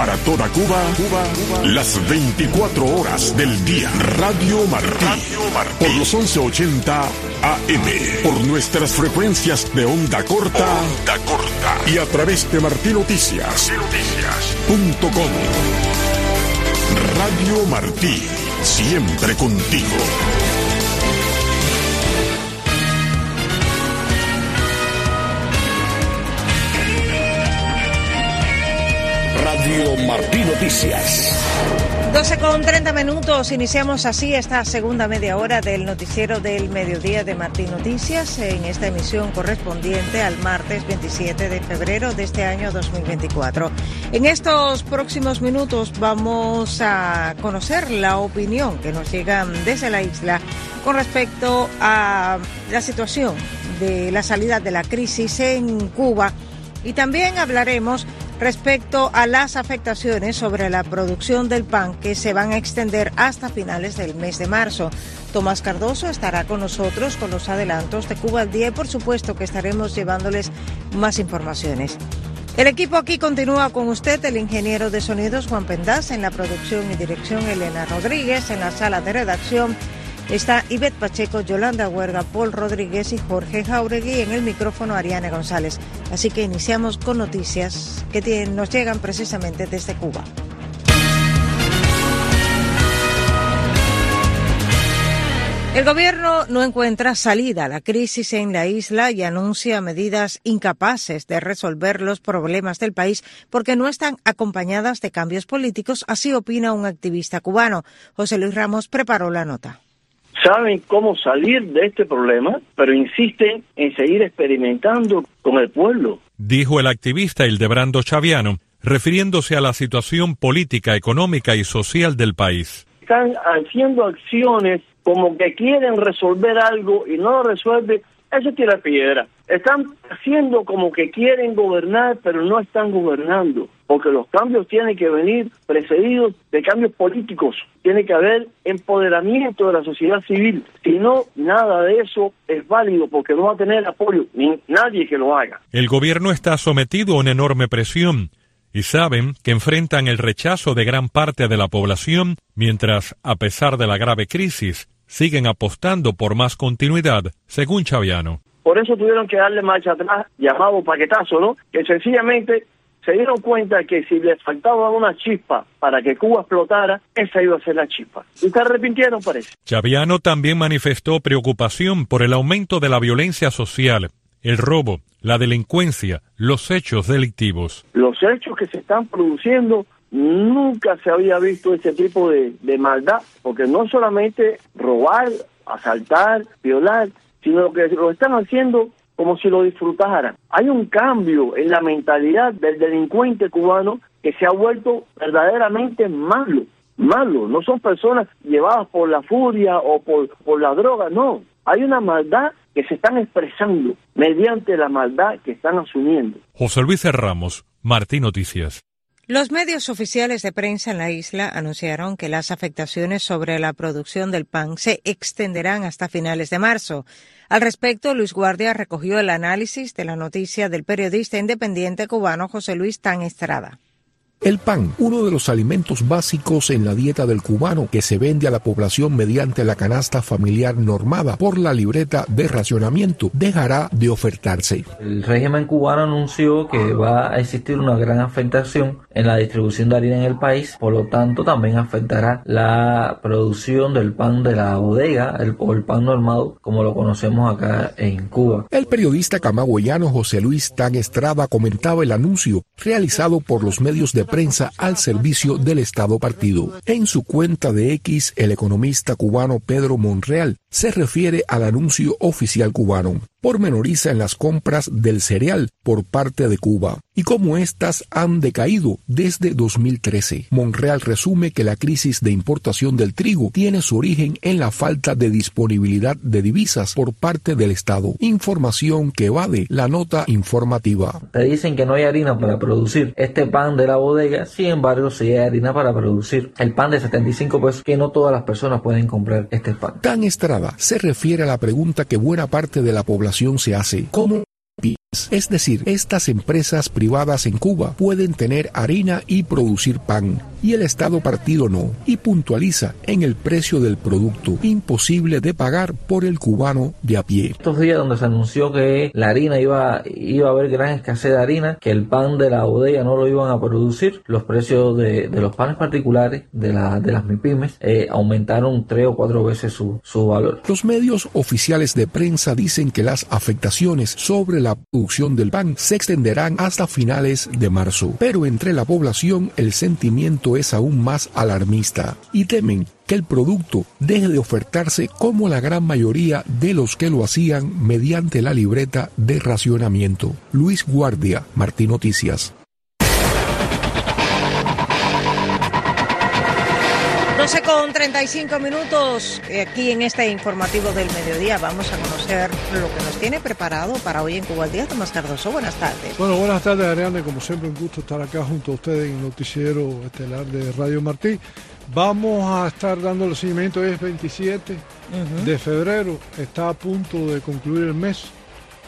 Para toda Cuba, Cuba, las 24 horas del día. Radio Martí. Por los 1180 AM. Por nuestras frecuencias de onda corta. Onda corta. Y a través de martinoticias. Noticias.com. Radio Martí. Siempre contigo. Radio Martí Noticias. 12 con 30 minutos, iniciamos así esta segunda media hora del noticiero del mediodía de Martín Noticias en esta emisión correspondiente al martes 27 de febrero de este año 2024. En estos próximos minutos vamos a conocer la opinión que nos llega desde la isla con respecto a la situación de la salida de la crisis en Cuba y también hablaremos respecto a las afectaciones sobre la producción del pan que se van a extender hasta finales del mes de marzo. Tomás Cardoso estará con nosotros con los adelantos de Cuba al día y por supuesto que estaremos llevándoles más informaciones. El equipo aquí continúa con usted, el ingeniero de sonidos Juan Pendaz, en la producción y dirección Elena Rodríguez, en la sala de redacción Está Ivette Pacheco, Yolanda Huerga, Paul Rodríguez y Jorge Jauregui en el micrófono Ariane González. Así que iniciamos con noticias que nos llegan precisamente desde Cuba. El gobierno no encuentra salida a la crisis en la isla y anuncia medidas incapaces de resolver los problemas del país porque no están acompañadas de cambios políticos, así opina un activista cubano. José Luis Ramos preparó la nota saben cómo salir de este problema, pero insisten en seguir experimentando con el pueblo. Dijo el activista Hildebrando Chaviano, refiriéndose a la situación política, económica y social del país. Están haciendo acciones como que quieren resolver algo y no lo resuelven eso tira piedra. Están haciendo como que quieren gobernar, pero no están gobernando, porque los cambios tienen que venir precedidos de cambios políticos. Tiene que haber empoderamiento de la sociedad civil. Si no, nada de eso es válido, porque no va a tener apoyo ni nadie que lo haga. El gobierno está sometido a una enorme presión y saben que enfrentan el rechazo de gran parte de la población, mientras, a pesar de la grave crisis, siguen apostando por más continuidad, según Chaviano. Por eso tuvieron que darle marcha atrás, llamado paquetazo, ¿no? Que sencillamente se dieron cuenta que si les faltaba una chispa para que Cuba explotara, esa iba a ser la chispa. Y se arrepintieron, parece. Chaviano también manifestó preocupación por el aumento de la violencia social, el robo, la delincuencia, los hechos delictivos. Los hechos que se están produciendo Nunca se había visto ese tipo de, maldad, porque no solamente robar, asaltar, violar, sino que lo están haciendo como si lo disfrutaran. Hay un cambio en la mentalidad del delincuente cubano que se ha vuelto verdaderamente malo, malo. No son personas llevadas por la furia o por, por la droga, no. Hay una maldad que se están expresando mediante la maldad que están asumiendo. José Luis Ramos, Martín Noticias. Los medios oficiales de prensa en la isla anunciaron que las afectaciones sobre la producción del pan se extenderán hasta finales de marzo. Al respecto, Luis Guardia recogió el análisis de la noticia del periodista independiente cubano José Luis Tan Estrada. El pan, uno de los alimentos básicos en la dieta del cubano que se vende a la población mediante la canasta familiar normada por la libreta de racionamiento, dejará de ofertarse. El régimen cubano anunció que va a existir una gran afectación en la distribución de harina en el país, por lo tanto también afectará la producción del pan de la bodega el, o el pan normado como lo conocemos acá en Cuba. El periodista camagüeyano José Luis Tan Estrada comentaba el anuncio realizado por los medios de prensa al servicio del Estado partido. En su cuenta de X, el economista cubano Pedro Monreal se refiere al anuncio oficial cubano pormenoriza en las compras del cereal por parte de Cuba y cómo éstas han decaído desde 2013. Monreal resume que la crisis de importación del trigo tiene su origen en la falta de disponibilidad de divisas por parte del Estado. Información que evade la nota informativa. Te dicen que no hay harina para producir este pan de la bodega, sin embargo sí hay harina para producir el pan de 75 pesos que no todas las personas pueden comprar este pan. Tan Estrada se refiere a la pregunta que buena parte de la población se hace. ¿Cómo Es decir, estas empresas privadas en Cuba pueden tener harina y producir pan, y el Estado partido no, y puntualiza en el precio del producto, imposible de pagar por el cubano de a pie. Estos días donde se anunció que la harina iba, iba a haber gran escasez de harina, que el pan de la bodega no lo iban a producir, los precios de, los panes particulares de, la, de las MIPIMES eh, aumentaron tres o cuatro veces su, su valor. Los medios oficiales de prensa dicen que las afectaciones sobre la producción del pan se extenderán hasta finales de marzo. Pero entre la población el sentimiento es aún más alarmista y temen que el producto deje de ofertarse como la gran mayoría de los que lo hacían mediante la libreta de racionamiento. Luis Guardia, Martín Noticias. 12 con 35 minutos eh, aquí en este informativo del mediodía. Vamos a conocer lo que nos tiene preparado para hoy en Cuba al Día. Tomás Cardoso, buenas tardes. Bueno, buenas tardes, Ariane. Como siempre, un gusto estar acá junto a ustedes en el noticiero estelar de Radio Martí. Vamos a estar dando el seguimiento, es 27 de febrero, está a punto de concluir el mes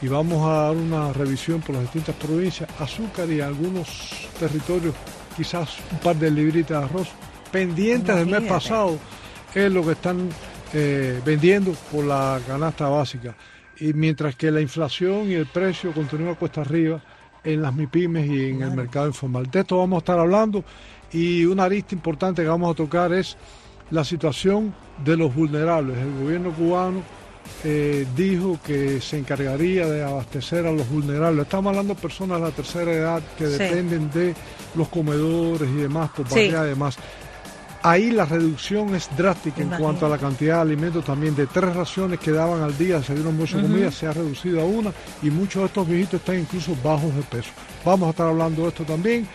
y vamos a dar una revisión por las distintas provincias, azúcar y algunos territorios, quizás un par de libritas de arroz pendientes del mes pasado es lo que están eh, vendiendo por la canasta básica. Y mientras que la inflación y el precio continúa cuesta arriba en las MIPIMES y en el mercado informal. De esto vamos a estar hablando y una arista importante que vamos a tocar es la situación de los vulnerables. El gobierno cubano eh, dijo que se encargaría de abastecer a los vulnerables. Estamos hablando de personas de la tercera edad que dependen de los comedores y demás por parte de demás. Ahí la reducción es drástica en cuanto a la cantidad de alimentos también. De tres raciones que daban al día, se dieron mucha comida, se ha reducido a una y muchos de estos viejitos están incluso bajos de peso. Vamos a estar hablando de esto también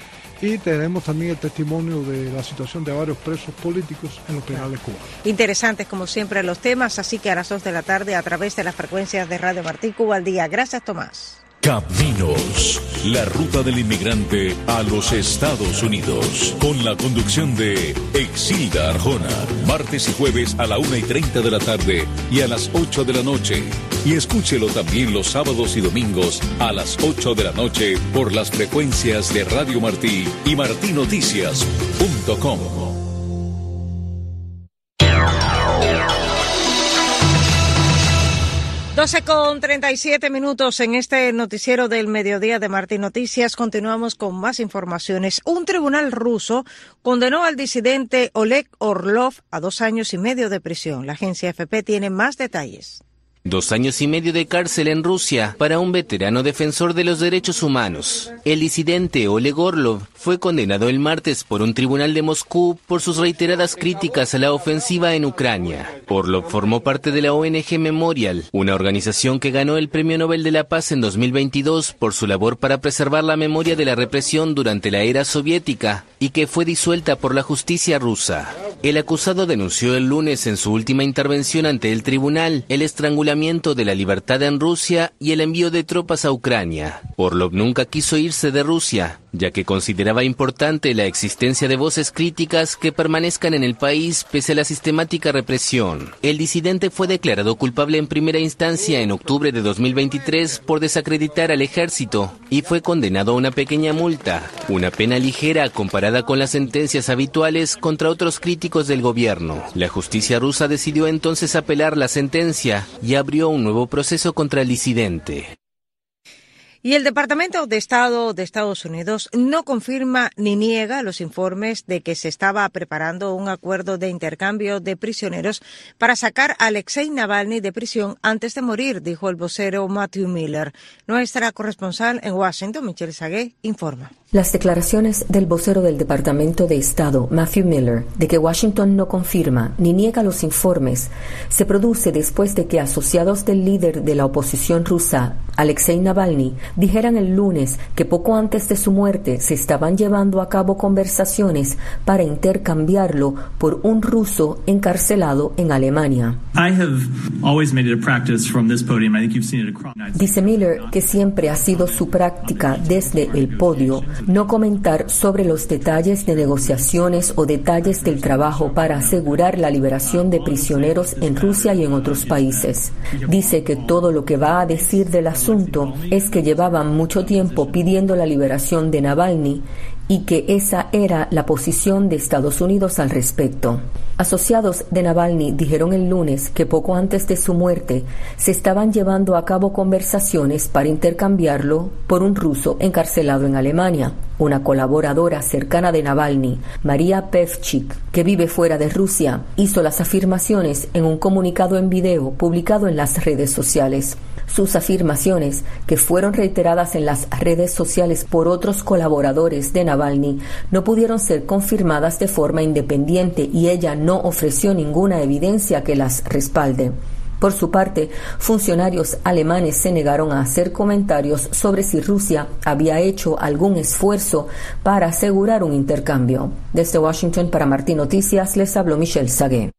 y tenemos también el testimonio de la situación de varios presos políticos en los penales cubanos. Interesantes como siempre los temas, así que a las dos de la tarde a través de las frecuencias de Radio Martí Cuba al día. Gracias Tomás. Caminos, la ruta del inmigrante a los Estados Unidos, con la conducción de Exilda Arjona, martes y jueves a la una y 30 de la tarde y a las 8 de la noche. Y escúchelo también los sábados y domingos a las 8 de la noche por las frecuencias de Radio Martí y martinoticias.com. 12 con 37 minutos en este noticiero del mediodía de Martín Noticias. Continuamos con más informaciones. Un tribunal ruso condenó al disidente Oleg Orlov a dos años y medio de prisión. La agencia FP tiene más detalles. Dos años y medio de cárcel en Rusia para un veterano defensor de los derechos humanos. El disidente Oleg Orlov fue condenado el martes por un tribunal de Moscú por sus reiteradas críticas a la ofensiva en Ucrania. Orlov formó parte de la ONG Memorial, una organización que ganó el Premio Nobel de la Paz en 2022 por su labor para preservar la memoria de la represión durante la era soviética y que fue disuelta por la justicia rusa. El acusado denunció el lunes en su última intervención ante el tribunal el estrangulamiento de la libertad en Rusia y el envío de tropas a Ucrania. Orlov nunca quiso irse de Rusia, ya que consideraba importante la existencia de voces críticas que permanezcan en el país pese a la sistemática represión. El disidente fue declarado culpable en primera instancia en octubre de 2023 por desacreditar al ejército y fue condenado a una pequeña multa, una pena ligera comparada con las sentencias habituales contra otros críticos del gobierno. La justicia rusa decidió entonces apelar la sentencia y abrió un nuevo proceso contra el disidente. Y el Departamento de Estado de Estados Unidos no confirma ni niega los informes de que se estaba preparando un acuerdo de intercambio de prisioneros para sacar a Alexei Navalny de prisión antes de morir, dijo el vocero Matthew Miller. Nuestra corresponsal en Washington, Michelle Sagué, informa. Las declaraciones del vocero del Departamento de Estado, Matthew Miller, de que Washington no confirma ni niega los informes, se produce después de que asociados del líder de la oposición rusa, Alexei Navalny, dijeran el lunes que poco antes de su muerte se estaban llevando a cabo conversaciones para intercambiarlo por un ruso encarcelado en Alemania. Dice Miller que siempre ha sido su práctica desde el podio no comentar sobre los detalles de negociaciones o detalles del trabajo para asegurar la liberación de prisioneros en Rusia y en otros países. Dice que todo lo que va a decir del asunto es que llevaban mucho tiempo pidiendo la liberación de Navalny y que esa era la posición de Estados Unidos al respecto. Asociados de Navalny dijeron el lunes que poco antes de su muerte se estaban llevando a cabo conversaciones para intercambiarlo por un ruso encarcelado en Alemania. Una colaboradora cercana de Navalny, María Pevchik, que vive fuera de Rusia, hizo las afirmaciones en un comunicado en video publicado en las redes sociales. Sus afirmaciones, que fueron reiteradas en las redes sociales por otros colaboradores de Navalny, no pudieron ser confirmadas de forma independiente y ella no ofreció ninguna evidencia que las respalde. Por su parte, funcionarios alemanes se negaron a hacer comentarios sobre si Rusia había hecho algún esfuerzo para asegurar un intercambio. Desde Washington para Martín Noticias les habló Michelle Sagué.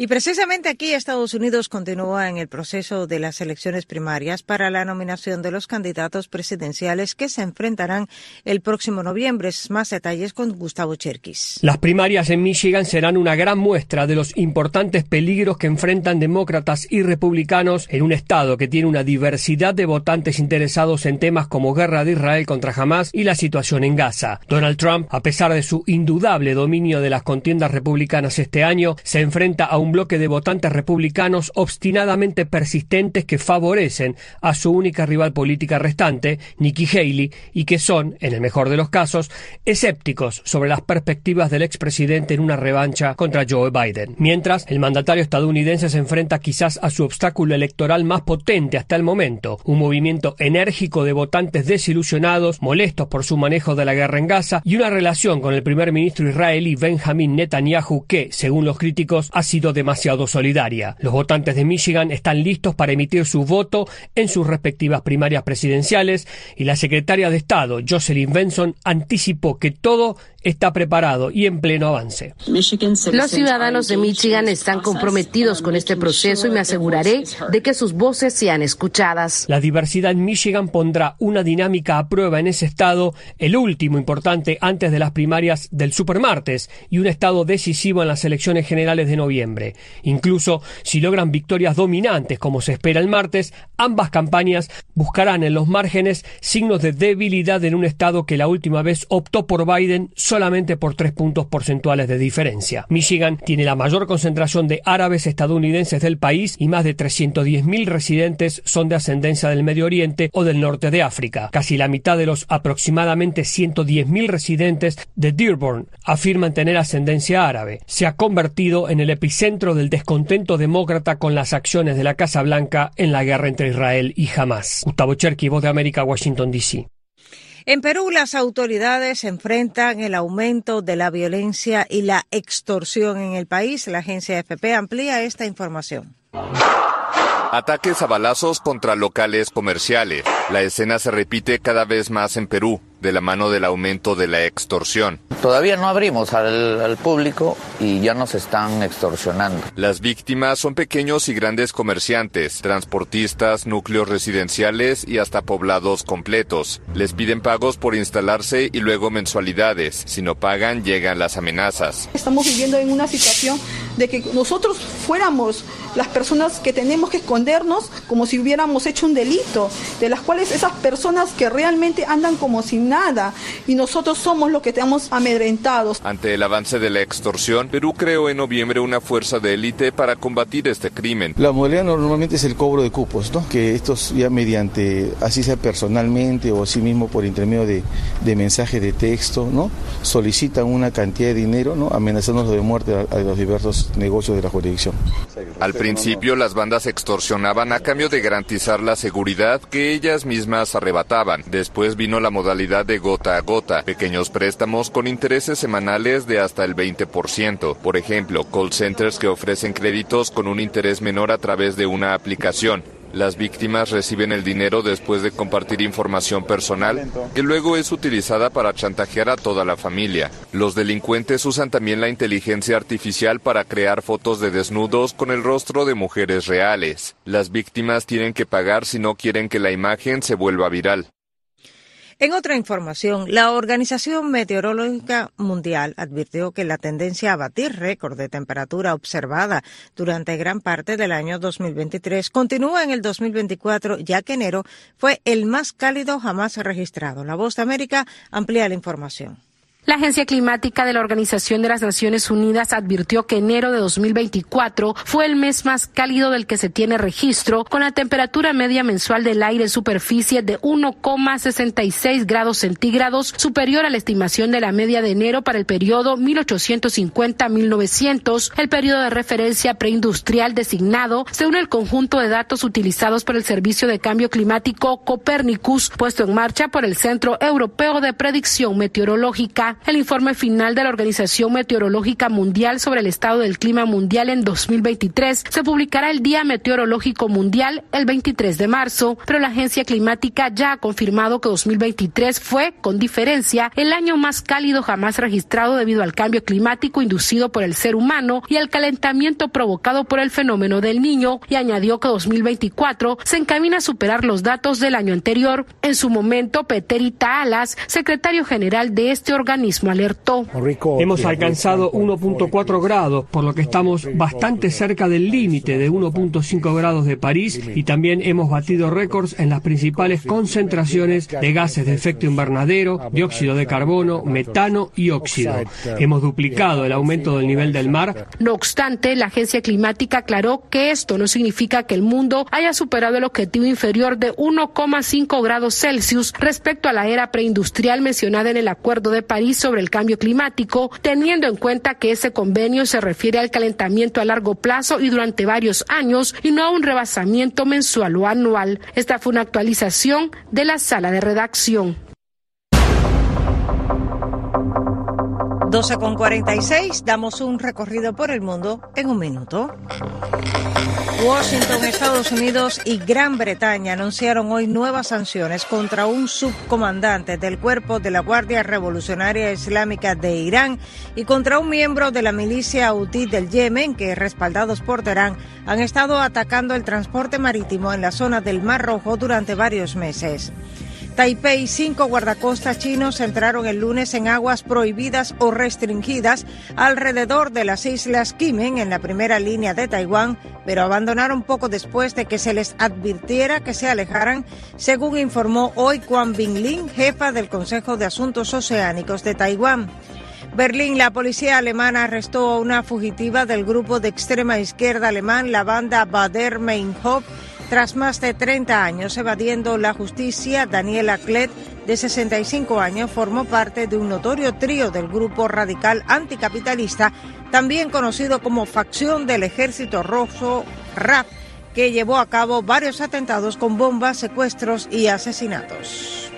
Y precisamente aquí Estados Unidos continúa en el proceso de las elecciones primarias para la nominación de los candidatos presidenciales que se enfrentarán el próximo noviembre. Más detalles con Gustavo Cherkis. Las primarias en Michigan serán una gran muestra de los importantes peligros que enfrentan demócratas y republicanos en un estado que tiene una diversidad de votantes interesados en temas como guerra de Israel contra Hamas y la situación en Gaza. Donald Trump, a pesar de su indudable dominio de las contiendas republicanas este año, se enfrenta a un bloque de votantes republicanos obstinadamente persistentes que favorecen a su única rival política restante, Nikki Haley, y que son, en el mejor de los casos, escépticos sobre las perspectivas del expresidente en una revancha contra Joe Biden. Mientras, el mandatario estadounidense se enfrenta quizás a su obstáculo electoral más potente hasta el momento, un movimiento enérgico de votantes desilusionados, molestos por su manejo de la guerra en Gaza y una relación con el primer ministro israelí Benjamin Netanyahu que, según los críticos, ha sido demasiado solidaria. Los votantes de Michigan están listos para emitir su voto en sus respectivas primarias presidenciales y la secretaria de Estado, Jocelyn Benson, anticipó que todo está preparado y en pleno avance. Los ciudadanos de Michigan están comprometidos con este proceso y me aseguraré de que sus voces sean escuchadas. La diversidad en Michigan pondrá una dinámica a prueba en ese estado, el último importante antes de las primarias del supermartes y un estado decisivo en las elecciones generales de noviembre. Incluso si logran victorias dominantes como se espera el martes, ambas campañas buscarán en los márgenes signos de debilidad en un estado que la última vez optó por Biden solamente por tres puntos porcentuales de diferencia. Michigan tiene la mayor concentración de árabes estadounidenses del país y más de 310.000 residentes son de ascendencia del Medio Oriente o del norte de África. Casi la mitad de los aproximadamente 110.000 residentes de Dearborn afirman tener ascendencia árabe. Se ha convertido en el epicentro del descontento demócrata con las acciones de la Casa Blanca en la guerra entre Israel y Hamas. Gustavo Cherky, Voz de América, Washington, D.C. En Perú, las autoridades enfrentan el aumento de la violencia y la extorsión en el país. La agencia FP amplía esta información. Ataques a balazos contra locales comerciales. La escena se repite cada vez más en Perú de la mano del aumento de la extorsión. Todavía no abrimos al, público y ya nos están extorsionando. Las víctimas son pequeños y grandes comerciantes, transportistas, núcleos residenciales y hasta poblados completos. Les piden pagos por instalarse y luego mensualidades. Si no pagan, llegan las amenazas. Estamos viviendo en una situación de que nosotros fuéramos las personas que tenemos que escondernos como si hubiéramos hecho un delito, de las cuales esas personas que realmente andan como sin nada y nosotros somos los que estamos amedrentados. Ante el avance de la extorsión, Perú creó en noviembre una fuerza de élite para combatir este crimen. La modalidad normalmente es el cobro de cupos, ¿no? que estos ya mediante, así sea personalmente o así mismo por intermedio de, de mensaje de texto, ¿no? solicitan una cantidad de dinero ¿no? amenazándonos de muerte a, a los diversos negocios de la jurisdicción. Al principio las bandas extorsionaban a cambio de garantizar la seguridad que ellas mismas arrebataban. Después vino la modalidad de gota a gota, pequeños préstamos con intereses semanales de hasta el 20%. Por ejemplo, call centers que ofrecen créditos con un interés menor a través de una aplicación. Las víctimas reciben el dinero después de compartir información personal que luego es utilizada para chantajear a toda la familia. Los delincuentes usan también la inteligencia artificial para crear fotos de desnudos con el rostro de mujeres reales. Las víctimas tienen que pagar si no quieren que la imagen se vuelva viral. En otra información, la Organización Meteorológica Mundial advirtió que la tendencia a batir récord de temperatura observada durante gran parte del año 2023 continúa en el 2024, ya que enero fue el más cálido jamás registrado. La Voz de América amplía la información. La Agencia Climática de la Organización de las Naciones Unidas advirtió que enero de 2024 fue el mes más cálido del que se tiene registro, con la temperatura media mensual del aire en superficie de 1,66 grados centígrados, superior a la estimación de la media de enero para el periodo 1850-1900, el periodo de referencia preindustrial designado, según el conjunto de datos utilizados por el Servicio de Cambio Climático Copernicus, puesto en marcha por el Centro Europeo de Predicción Meteorológica. El informe final de la Organización Meteorológica Mundial sobre el estado del clima mundial en 2023 se publicará el Día Meteorológico Mundial el 23 de marzo, pero la Agencia Climática ya ha confirmado que 2023 fue, con diferencia, el año más cálido jamás registrado debido al cambio climático inducido por el ser humano y al calentamiento provocado por el fenómeno del niño, y añadió que 2024 se encamina a superar los datos del año anterior. En su momento, Peterita Alas, secretario general de este organismo, alertó. Hemos alcanzado 1.4 grados, por lo que estamos bastante cerca del límite de 1.5 grados de París y también hemos batido récords en las principales concentraciones de gases de efecto invernadero, dióxido de carbono, metano y óxido. Hemos duplicado el aumento del nivel del mar. No obstante, la agencia climática aclaró que esto no significa que el mundo haya superado el objetivo inferior de 1,5 grados Celsius respecto a la era preindustrial mencionada en el Acuerdo de París sobre el cambio climático, teniendo en cuenta que ese convenio se refiere al calentamiento a largo plazo y durante varios años y no a un rebasamiento mensual o anual. Esta fue una actualización de la sala de redacción. 12 con 46, damos un recorrido por el mundo en un minuto. Washington, Estados Unidos y Gran Bretaña anunciaron hoy nuevas sanciones contra un subcomandante del cuerpo de la Guardia Revolucionaria Islámica de Irán y contra un miembro de la milicia Houthi del Yemen que, respaldados por Teherán, han estado atacando el transporte marítimo en la zona del Mar Rojo durante varios meses. Taipei, cinco guardacostas chinos entraron el lunes en aguas prohibidas o restringidas alrededor de las islas Kimen en la primera línea de Taiwán, pero abandonaron poco después de que se les advirtiera que se alejaran, según informó hoy Quan Binglin, jefa del Consejo de Asuntos Oceánicos de Taiwán. Berlín, la policía alemana arrestó a una fugitiva del grupo de extrema izquierda alemán, la banda Bader Meinhof, tras más de 30 años evadiendo la justicia, Daniela Klet, de 65 años, formó parte de un notorio trío del grupo radical anticapitalista, también conocido como facción del Ejército Rojo RAF, que llevó a cabo varios atentados con bombas, secuestros y asesinatos.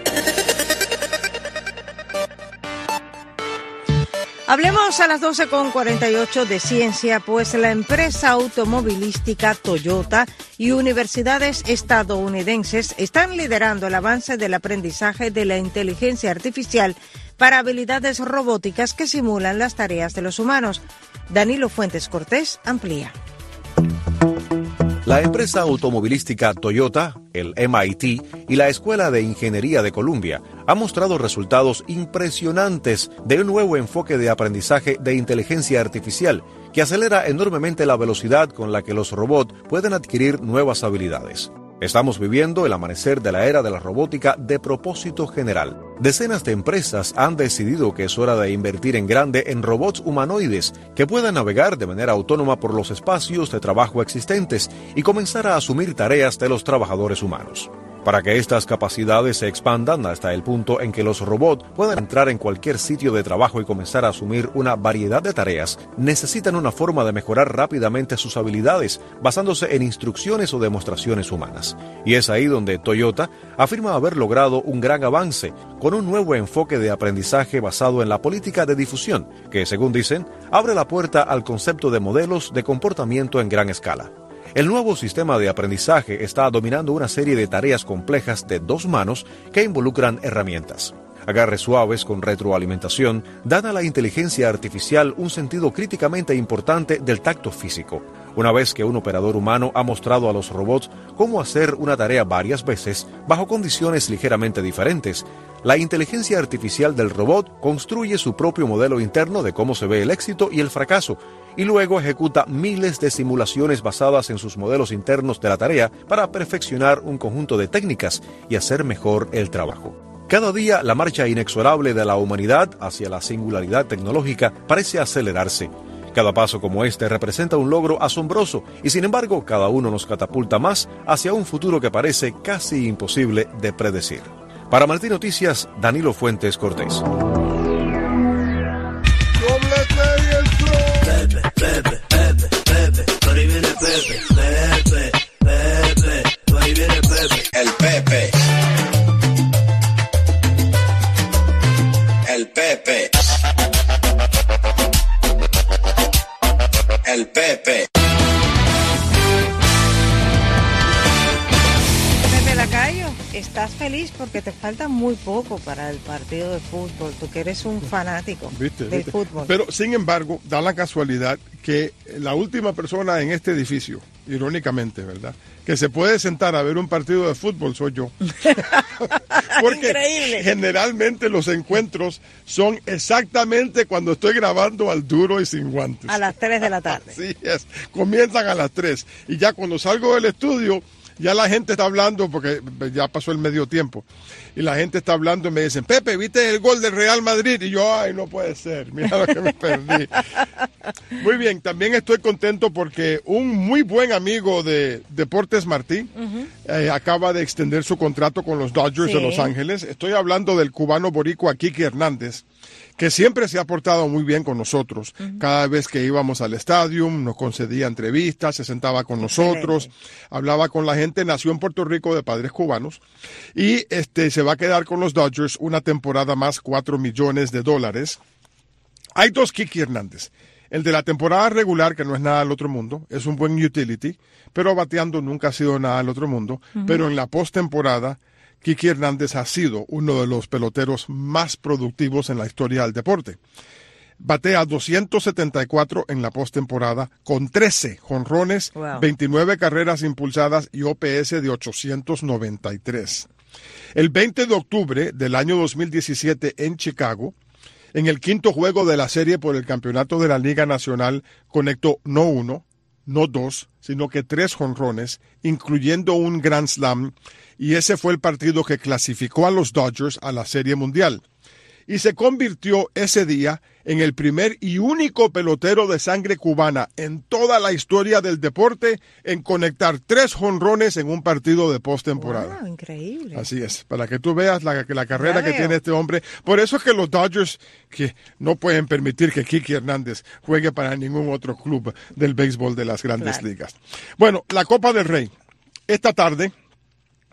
Hablemos a las 12.48 de ciencia, pues la empresa automovilística Toyota y universidades estadounidenses están liderando el avance del aprendizaje de la inteligencia artificial para habilidades robóticas que simulan las tareas de los humanos. Danilo Fuentes Cortés amplía. La empresa automovilística Toyota, el MIT y la Escuela de Ingeniería de Columbia han mostrado resultados impresionantes de un nuevo enfoque de aprendizaje de inteligencia artificial que acelera enormemente la velocidad con la que los robots pueden adquirir nuevas habilidades. Estamos viviendo el amanecer de la era de la robótica de propósito general. Decenas de empresas han decidido que es hora de invertir en grande en robots humanoides que puedan navegar de manera autónoma por los espacios de trabajo existentes y comenzar a asumir tareas de los trabajadores humanos. Para que estas capacidades se expandan hasta el punto en que los robots puedan entrar en cualquier sitio de trabajo y comenzar a asumir una variedad de tareas, necesitan una forma de mejorar rápidamente sus habilidades basándose en instrucciones o demostraciones humanas. Y es ahí donde Toyota afirma haber logrado un gran avance con un nuevo enfoque de aprendizaje basado en la política de difusión, que según dicen, abre la puerta al concepto de modelos de comportamiento en gran escala. El nuevo sistema de aprendizaje está dominando una serie de tareas complejas de dos manos que involucran herramientas. Agarres suaves con retroalimentación dan a la inteligencia artificial un sentido críticamente importante del tacto físico, Una vez que un operador humano ha mostrado a los robots cómo hacer una tarea varias veces bajo condiciones ligeramente diferentes, la inteligencia artificial del robot construye su propio modelo interno de cómo se ve el éxito y el fracaso, y luego ejecuta miles de simulaciones basadas en sus modelos internos de la tarea para perfeccionar un conjunto de técnicas y hacer mejor el trabajo. Cada día la marcha inexorable de la humanidad hacia la singularidad tecnológica parece acelerarse cada paso como este representa un logro asombroso y sin embargo cada uno nos catapulta más hacia un futuro que parece casi imposible de predecir. Para Martín Noticias, Danilo Fuentes Cortés. El Pepe. El Pepe. El Pepe. Estás feliz porque te falta muy poco para el partido de fútbol, tú que eres un fanático del fútbol. Pero sin embargo, da la casualidad que la última persona en este edificio, irónicamente, ¿verdad? Que se puede sentar a ver un partido de fútbol soy yo. Porque generalmente los encuentros son exactamente cuando estoy grabando al duro y sin guantes. A las 3 de la tarde. Sí, es. Comienzan a las 3. Y ya cuando salgo del estudio, ya la gente está hablando, porque ya pasó el medio tiempo, y la gente está hablando y me dicen, Pepe, ¿viste el gol del Real Madrid? Y yo, ay, no puede ser, mira lo que me perdí. muy bien, también estoy contento porque un muy buen amigo de Deportes Martí eh, acaba de extender su contrato con los Dodgers de Los Ángeles. Estoy hablando del cubano boricua Kiki Hernández que siempre se ha portado muy bien con nosotros. Cada vez que íbamos al estadio, nos concedía entrevistas, se sentaba con nosotros, hablaba con la gente, nació en Puerto Rico de padres cubanos y este se va a quedar con los Dodgers una temporada más, cuatro millones de dólares. Hay dos Kiki Hernández. El de la temporada regular, que no es nada del otro mundo, es un buen utility, pero bateando nunca ha sido nada del otro mundo. Pero en la postemporada Kiki Hernández ha sido uno de los peloteros más productivos en la historia del deporte. Batea 274 en la postemporada con 13 jonrones, 29 carreras impulsadas y OPS de 893. El 20 de octubre del año 2017 en Chicago, en el quinto juego de la serie por el campeonato de la Liga Nacional, conectó no uno, no dos, sino que tres jonrones, incluyendo un Grand Slam y ese fue el partido que clasificó a los Dodgers a la Serie Mundial. Y se convirtió ese día en el primer y único pelotero de sangre cubana en toda la historia del deporte en conectar tres jonrones en un partido de postemporada. Wow, increíble. Así es, para que tú veas la, la carrera que tiene este hombre. Por eso es que los Dodgers que no pueden permitir que Kiki Hernández juegue para ningún otro club del béisbol de las grandes ligas. Bueno, la Copa del Rey. Esta tarde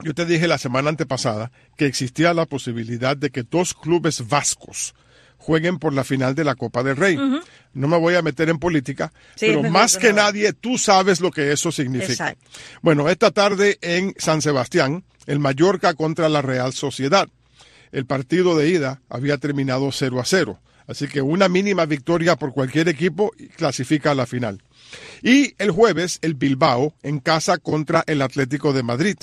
yo te dije la semana antepasada que existía la posibilidad de que dos clubes vascos jueguen por la final de la Copa del Rey. No me voy a meter en política, pero más que nadie tú sabes lo que eso significa. Bueno, esta tarde en San Sebastián, el Mallorca contra la Real Sociedad. El partido de ida había terminado 0 a 0, así que una mínima victoria por cualquier equipo clasifica a la final. Y el jueves, el Bilbao en casa contra el Atlético de Madrid.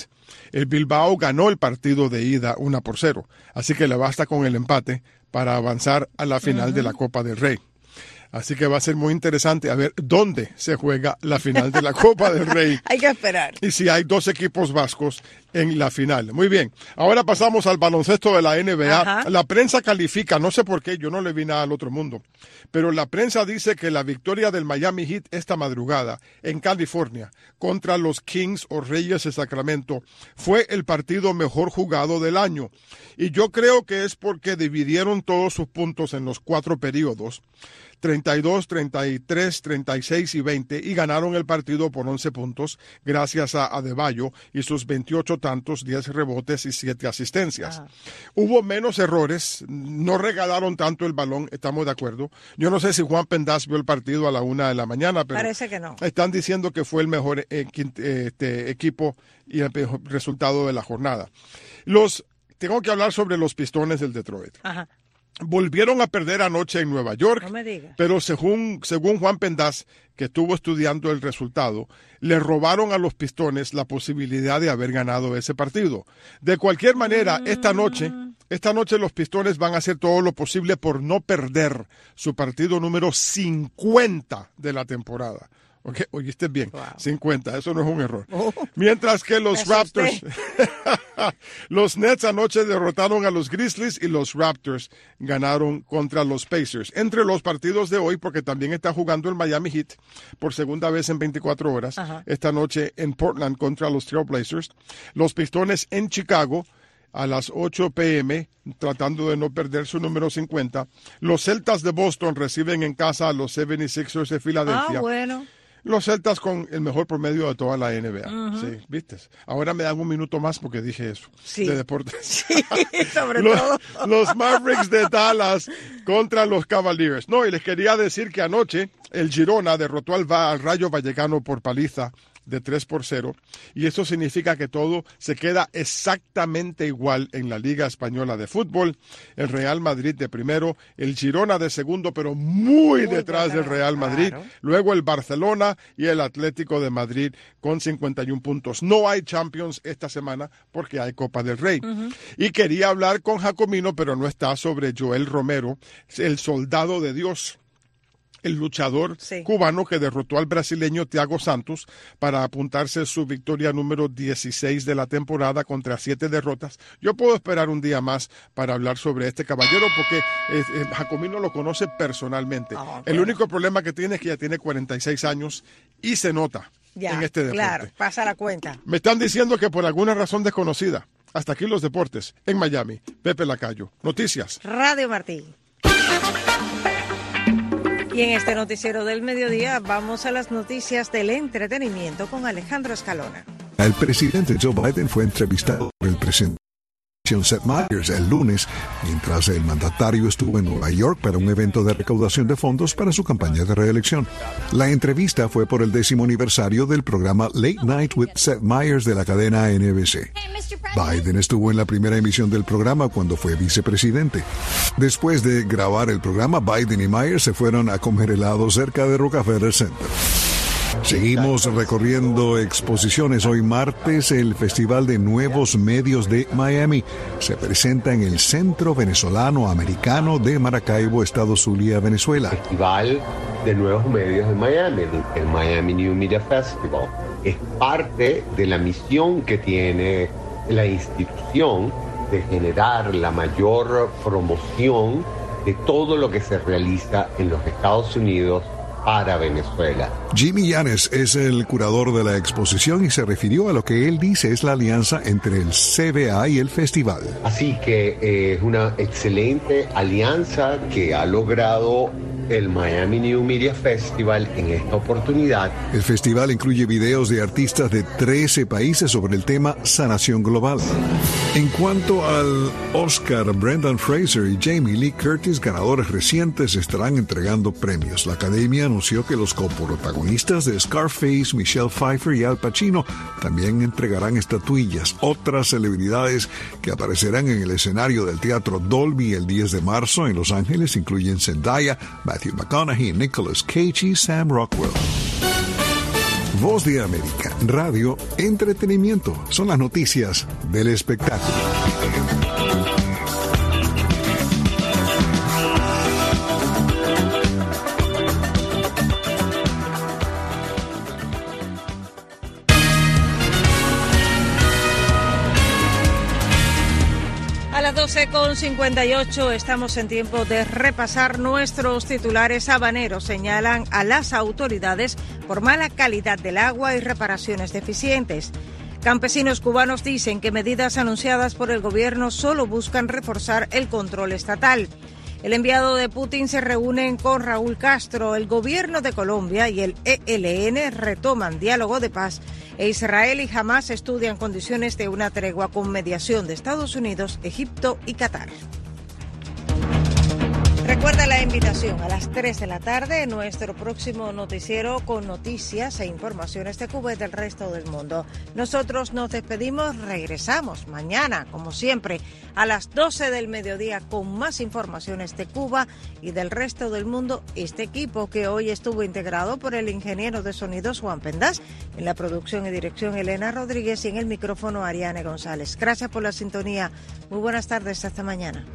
El Bilbao ganó el partido de ida 1 por 0, así que le basta con el empate para avanzar a la final de la Copa del Rey. Así que va a ser muy interesante a ver dónde se juega la final de la Copa del Rey. hay que esperar. Y si hay dos equipos vascos en la final. Muy bien. Ahora pasamos al baloncesto de la NBA. La prensa califica, no sé por qué, yo no le vi nada al otro mundo, pero la prensa dice que la victoria del Miami Heat esta madrugada en California contra los Kings o Reyes de Sacramento fue el partido mejor jugado del año. Y yo creo que es porque dividieron todos sus puntos en los cuatro periodos. 32, 33, 36 y 20 y ganaron el partido por 11 puntos gracias a Adebayo y sus 28 tantos, 10 rebotes y 7 asistencias. Hubo menos errores, no regalaron tanto el balón, estamos de acuerdo. Yo no sé si Juan Pendas vio el partido a la una de la mañana, pero Parece que no. están diciendo que fue el mejor eh, este, equipo y el mejor resultado de la jornada. Los tengo que hablar sobre los pistones del Detroit. Volvieron a perder anoche en Nueva York, No me diga. pero según, según Juan Pendaz, que estuvo estudiando el resultado, le robaron a los Pistones la posibilidad de haber ganado ese partido. De cualquier manera, esta noche, esta noche los Pistones van a hacer todo lo posible por no perder su partido número 50 de la temporada. Ok, oíste bien, 50, eso no es un error. Mientras que los Raptors. los Nets anoche derrotaron a los Grizzlies y los Raptors ganaron contra los Pacers. Entre los partidos de hoy, porque también está jugando el Miami Heat por segunda vez en 24 horas, Ajá. esta noche en Portland contra los Trailblazers, los Pistones en Chicago a las 8 pm, tratando de no perder su número 50. Los Celtas de Boston reciben en casa a los 76ers de Filadelfia. Ah, bueno. Los Celtas con el mejor promedio de toda la NBA. Sí, ¿viste? Ahora me dan un minuto más porque dije eso. Sí. De deportes. sobre los, todo. los Mavericks de Dallas contra los Cavaliers. No, y les quería decir que anoche el Girona derrotó al, Va- al Rayo Vallecano por paliza de 3 por 0 y eso significa que todo se queda exactamente igual en la Liga Española de Fútbol. El Real Madrid de primero, el Girona de segundo, pero muy, detrás del Real Madrid. Luego el Barcelona y el Atlético de Madrid con 51 puntos. No hay Champions esta semana porque hay Copa del Rey. Y quería hablar con Jacomino, pero no está sobre Joel Romero, el soldado de Dios. El luchador cubano que derrotó al brasileño Thiago Santos para apuntarse su victoria número 16 de la temporada contra siete derrotas. Yo puedo esperar un día más para hablar sobre este caballero porque eh, eh, Jacomino lo conoce personalmente. El único problema que tiene es que ya tiene 46 años y se nota Ya, en este deporte. claro, pasa la cuenta. Me están diciendo que por alguna razón desconocida. Hasta aquí los deportes. En Miami, Pepe Lacayo. Noticias. Radio Martí. Y en este noticiero del mediodía vamos a las noticias del entretenimiento con Alejandro Escalona. El presidente Joe Biden fue entrevistado por el presidente Seth Meyers el lunes, mientras el mandatario estuvo en Nueva York para un evento de recaudación de fondos para su campaña de reelección. La entrevista fue por el décimo aniversario del programa Late Night with Seth Meyers de la cadena NBC. Biden estuvo en la primera emisión del programa cuando fue vicepresidente. Después de grabar el programa, Biden y Myers se fueron a comer helado cerca de Rockefeller Center. Seguimos recorriendo exposiciones. Hoy martes el Festival de Nuevos Medios de Miami se presenta en el Centro Venezolano Americano de Maracaibo, Estado Zulia, Venezuela. Festival de Nuevos Medios de Miami, el Miami New Media Festival. Es parte de la misión que tiene la institución de generar la mayor promoción de todo lo que se realiza en los Estados Unidos para Venezuela. Jimmy Yanes es el curador de la exposición y se refirió a lo que él dice es la alianza entre el CBA y el festival. Así que eh, es una excelente alianza que ha logrado el Miami New Media Festival en esta oportunidad. El festival incluye videos de artistas de 13 países sobre el tema sanación global. En cuanto al Oscar, Brendan Fraser y Jamie Lee Curtis, ganadores recientes, estarán entregando premios. La academia anunció que los coprotagonistas de Scarface, Michelle Pfeiffer y Al Pacino también entregarán estatuillas. Otras celebridades que aparecerán en el escenario del Teatro Dolby el 10 de marzo en Los Ángeles incluyen Zendaya, Matthew McConaughey, Nicolas Cage y Sam Rockwell. Voz de América, radio, entretenimiento, son las noticias del espectáculo. A las 12 con 58 estamos en tiempo de repasar nuestros titulares habaneros. Señalan a las autoridades por mala calidad del agua y reparaciones deficientes. Campesinos cubanos dicen que medidas anunciadas por el gobierno solo buscan reforzar el control estatal. El enviado de Putin se reúne con Raúl Castro. El gobierno de Colombia y el ELN retoman diálogo de paz e Israel y Hamas estudian condiciones de una tregua con mediación de Estados Unidos, Egipto y Qatar. Recuerda la invitación a las 3 de la tarde, nuestro próximo noticiero con noticias e informaciones de Cuba y del resto del mundo. Nosotros nos despedimos, regresamos mañana, como siempre, a las 12 del mediodía con más informaciones de Cuba y del resto del mundo. Este equipo que hoy estuvo integrado por el ingeniero de sonidos Juan Pendas, en la producción y dirección Elena Rodríguez y en el micrófono Ariane González. Gracias por la sintonía. Muy buenas tardes, hasta mañana.